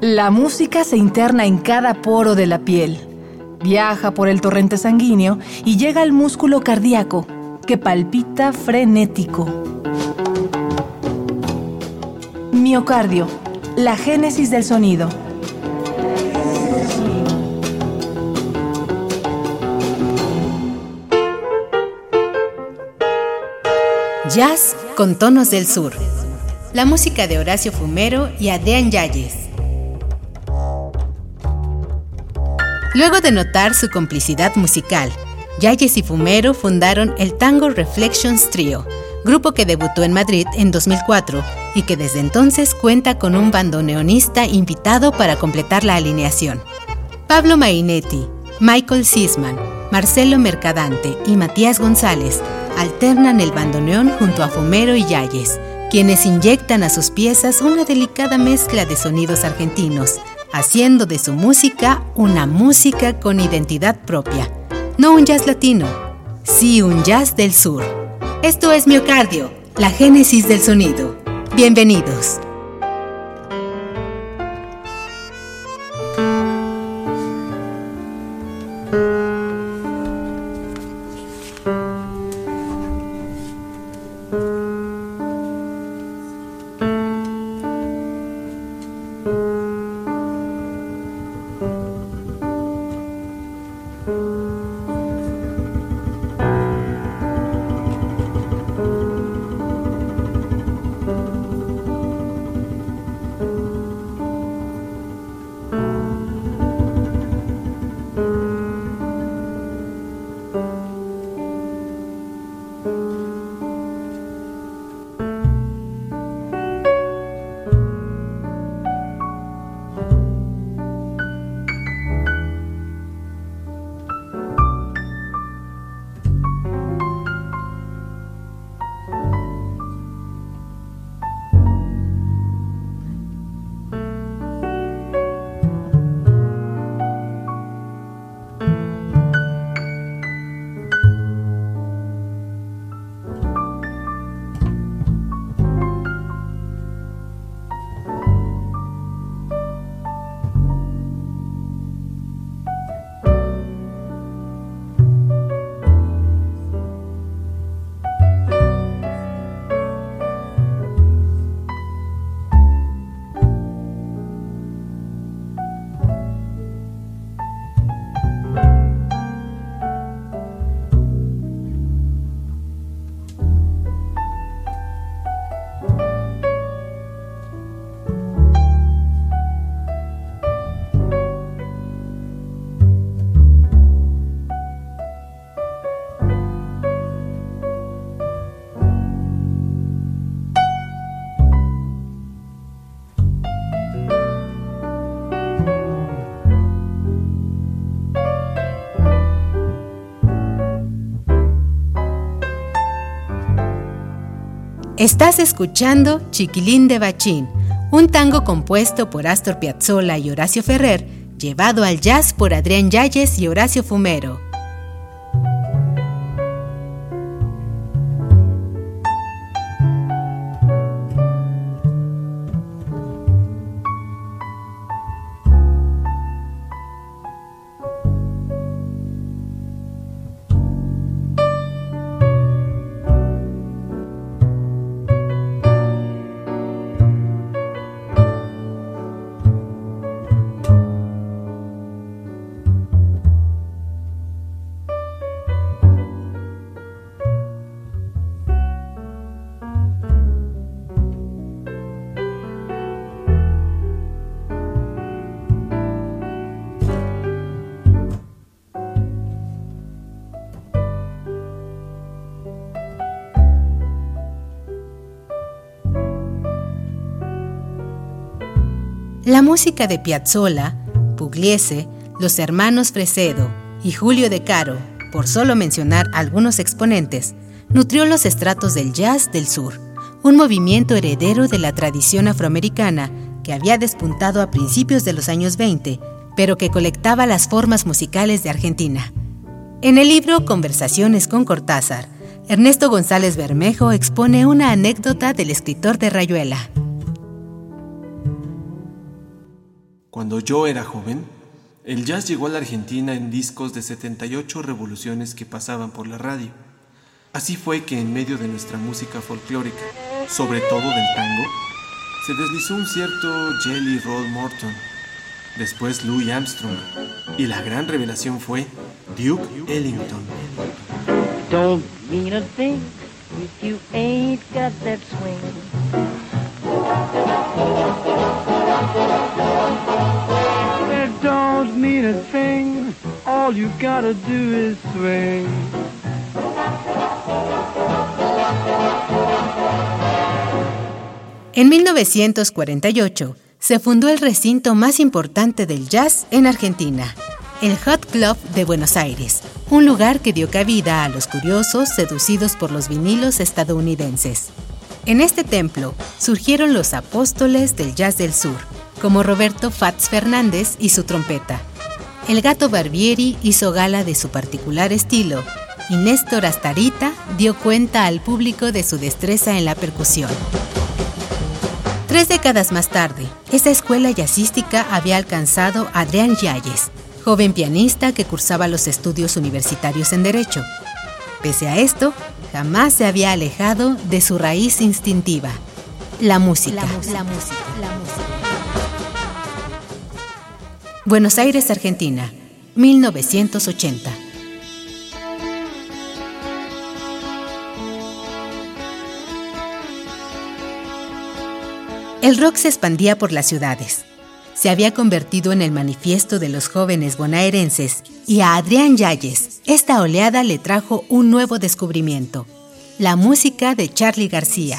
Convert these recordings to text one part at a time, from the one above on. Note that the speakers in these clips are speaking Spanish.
La música se interna en cada poro de la piel, viaja por el torrente sanguíneo y llega al músculo cardíaco, que palpita frenético. Miocardio, la génesis del sonido. Jazz con tonos del sur. La música de Horacio Fumero y Adrián Yayes. Luego de notar su complicidad musical, Yayes y Fumero fundaron el Tango Reflections Trio, grupo que debutó en Madrid en 2004 y que desde entonces cuenta con un bandoneonista invitado para completar la alineación. Pablo Marinetti, Michael Sisman, Marcelo Mercadante y Matías González alternan el bandoneón junto a Fumero y Yayes, quienes inyectan a sus piezas una delicada mezcla de sonidos argentinos, haciendo de su música una música con identidad propia. No un jazz latino, sí un jazz del sur. Esto es Miocardio, la génesis del sonido. Bienvenidos. Estás escuchando Chiquilín de Bachín, un tango compuesto por Astor Piazzolla y Horacio Ferrer, llevado al jazz por Adrián Yayes y Horacio Fumero. La música de Piazzolla, Pugliese, los hermanos Fresedo y Julio De Caro, por solo mencionar algunos exponentes, nutrió los estratos del jazz del sur, un movimiento heredero de la tradición afroamericana que había despuntado a principios de los años 20, pero que colectaba las formas musicales de Argentina. En el libro Conversaciones con Cortázar, Ernesto González Bermejo expone una anécdota del escritor de Rayuela. Cuando yo era joven, el jazz llegó a la Argentina en discos de 78 revoluciones que pasaban por la radio. Así fue que en medio de nuestra música folclórica, sobre todo del tango, se deslizó un cierto Jelly Roll Morton, después Louis Armstrong, y la gran revelación fue Duke Ellington. Don't mean a if you ain't got that swing. En 1948 se fundó el recinto más importante del jazz en Argentina, el Hot Club de Buenos Aires, un lugar que dio cabida a los curiosos seducidos por los vinilos estadounidenses. En este templo surgieron los apóstoles del jazz del sur, como Roberto Fats Fernández y su trompeta. El gato Barbieri hizo gala de su particular estilo y Néstor Astarita dio cuenta al público de su destreza en la percusión. Tres décadas más tarde, esa escuela jazzística había alcanzado a Adrián Yalles, joven pianista que cursaba los estudios universitarios en Derecho. Pese a esto, jamás se había alejado de su raíz instintiva, la música. La, música. Buenos Aires, Argentina, 1980. El rock se expandía por las ciudades se había convertido en el manifiesto de los jóvenes bonaerenses y a Adrián Yalles esta oleada le trajo un nuevo descubrimiento, la música de Charlie García.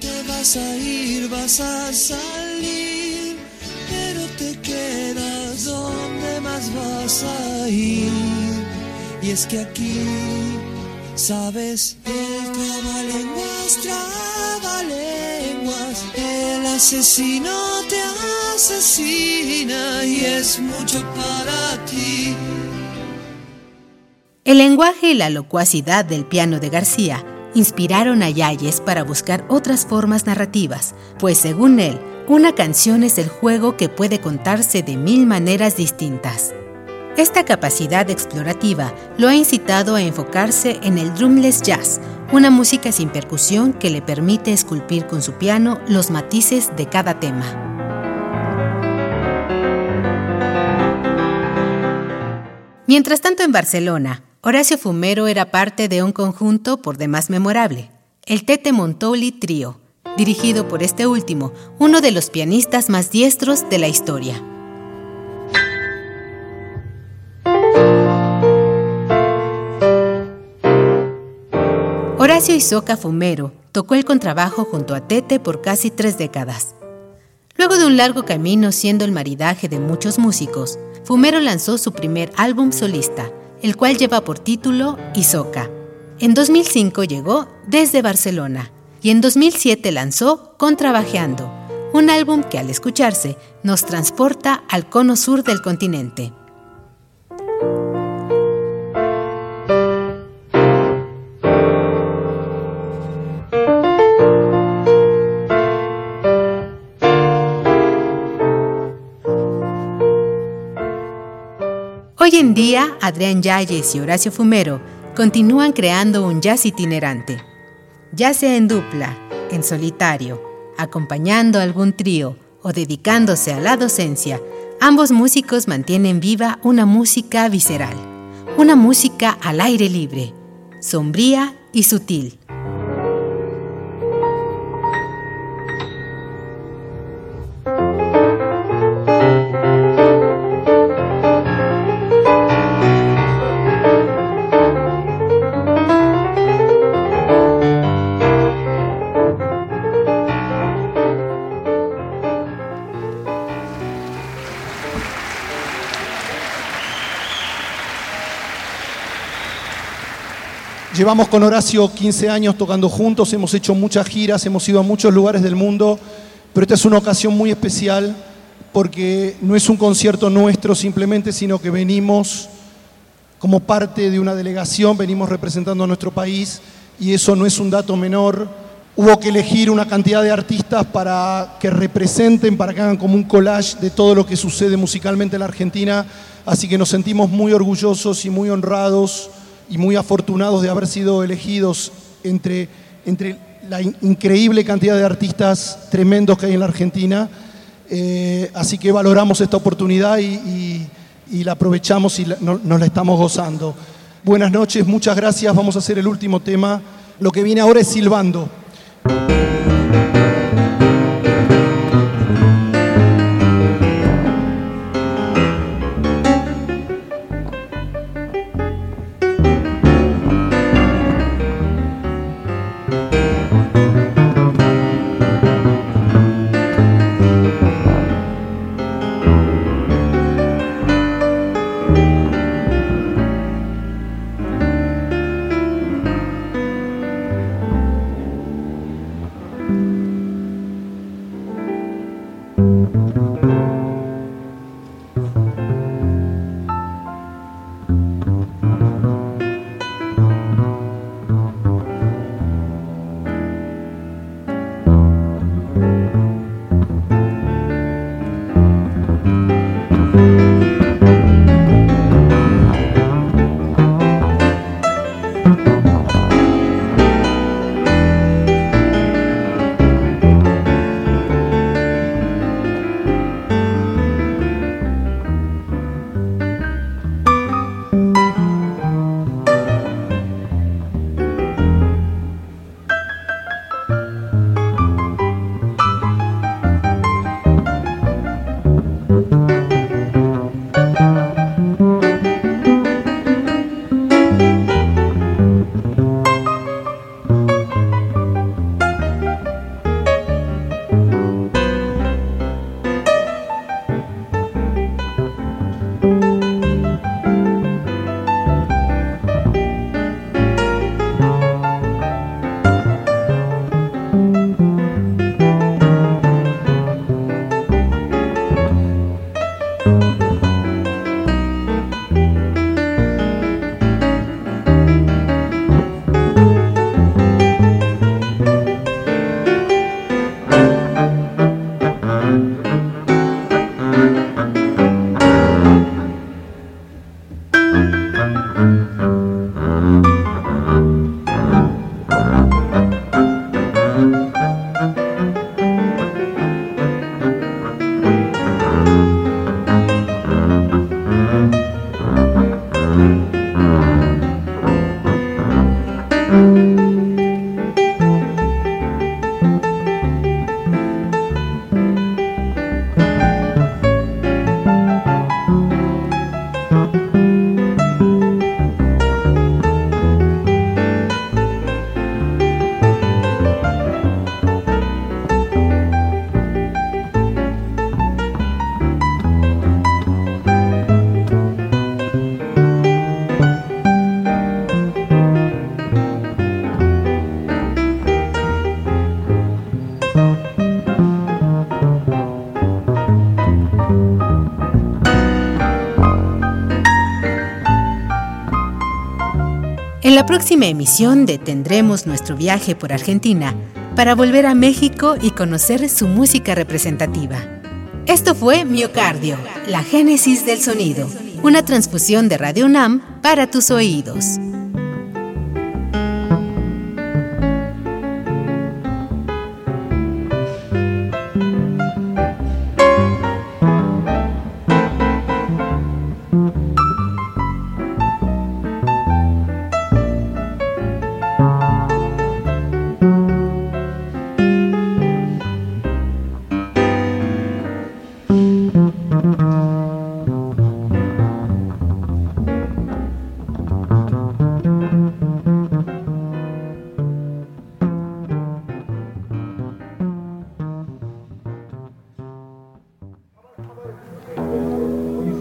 Te vas a ir, vas a salir, pero te quedas donde más vas a ir. Y es que aquí, sabes, el trabalenguas, trabalenguas, el asesino te asesina y es mucho para ti. El lenguaje y la locuacidad del piano de García inspiraron a Yayes para buscar otras formas narrativas, pues según él, una canción es el juego que puede contarse de mil maneras distintas. Esta capacidad explorativa lo ha incitado a enfocarse en el drumless jazz, una música sin percusión que le permite esculpir con su piano los matices de cada tema. Mientras tanto en Barcelona, Horacio Fumero era parte de un conjunto por demás memorable, el Tete Montoli Trio, dirigido por este último, uno de los pianistas más diestros de la historia. Horacio Isoca Fumero tocó el contrabajo junto a Tete por casi tres décadas. Luego de un largo camino siendo el maridaje de muchos músicos, Fumero lanzó su primer álbum solista, el cual lleva por título Isoca. En 2005 llegó Desde Barcelona y en 2007 lanzó Contrabajeando, un álbum que al escucharse nos transporta al cono sur del continente. Hoy en día, Adrián Yalles y Horacio Fumero continúan creando un jazz itinerante, ya sea en dupla, en solitario, acompañando algún trío o dedicándose a la docencia, ambos músicos mantienen viva una música visceral, una música al aire libre, sombría y sutil. Llevamos con Horacio 15 años tocando juntos, hemos hecho muchas giras, hemos ido a muchos lugares del mundo, pero esta es una ocasión muy especial porque no es un concierto nuestro simplemente, sino que venimos como parte de una delegación, venimos representando a nuestro país y eso no es un dato menor. Hubo que elegir una cantidad de artistas para que representen, para que hagan como un collage de todo lo que sucede musicalmente en la Argentina, así que nos sentimos muy orgullosos y muy honrados y muy afortunados de haber sido elegidos entre, entre la increíble cantidad de artistas tremendos que hay en la Argentina. Eh, así que valoramos esta oportunidad y, la aprovechamos y nos la estamos gozando. Buenas noches, muchas gracias. Vamos a hacer el último tema. Lo que viene ahora es silbando. En la próxima emisión detendremos nuestro viaje por Argentina para volver a México y conocer su música representativa. Esto fue Miocardio, la génesis del sonido, una transfusión de Radio UNAM para tus oídos.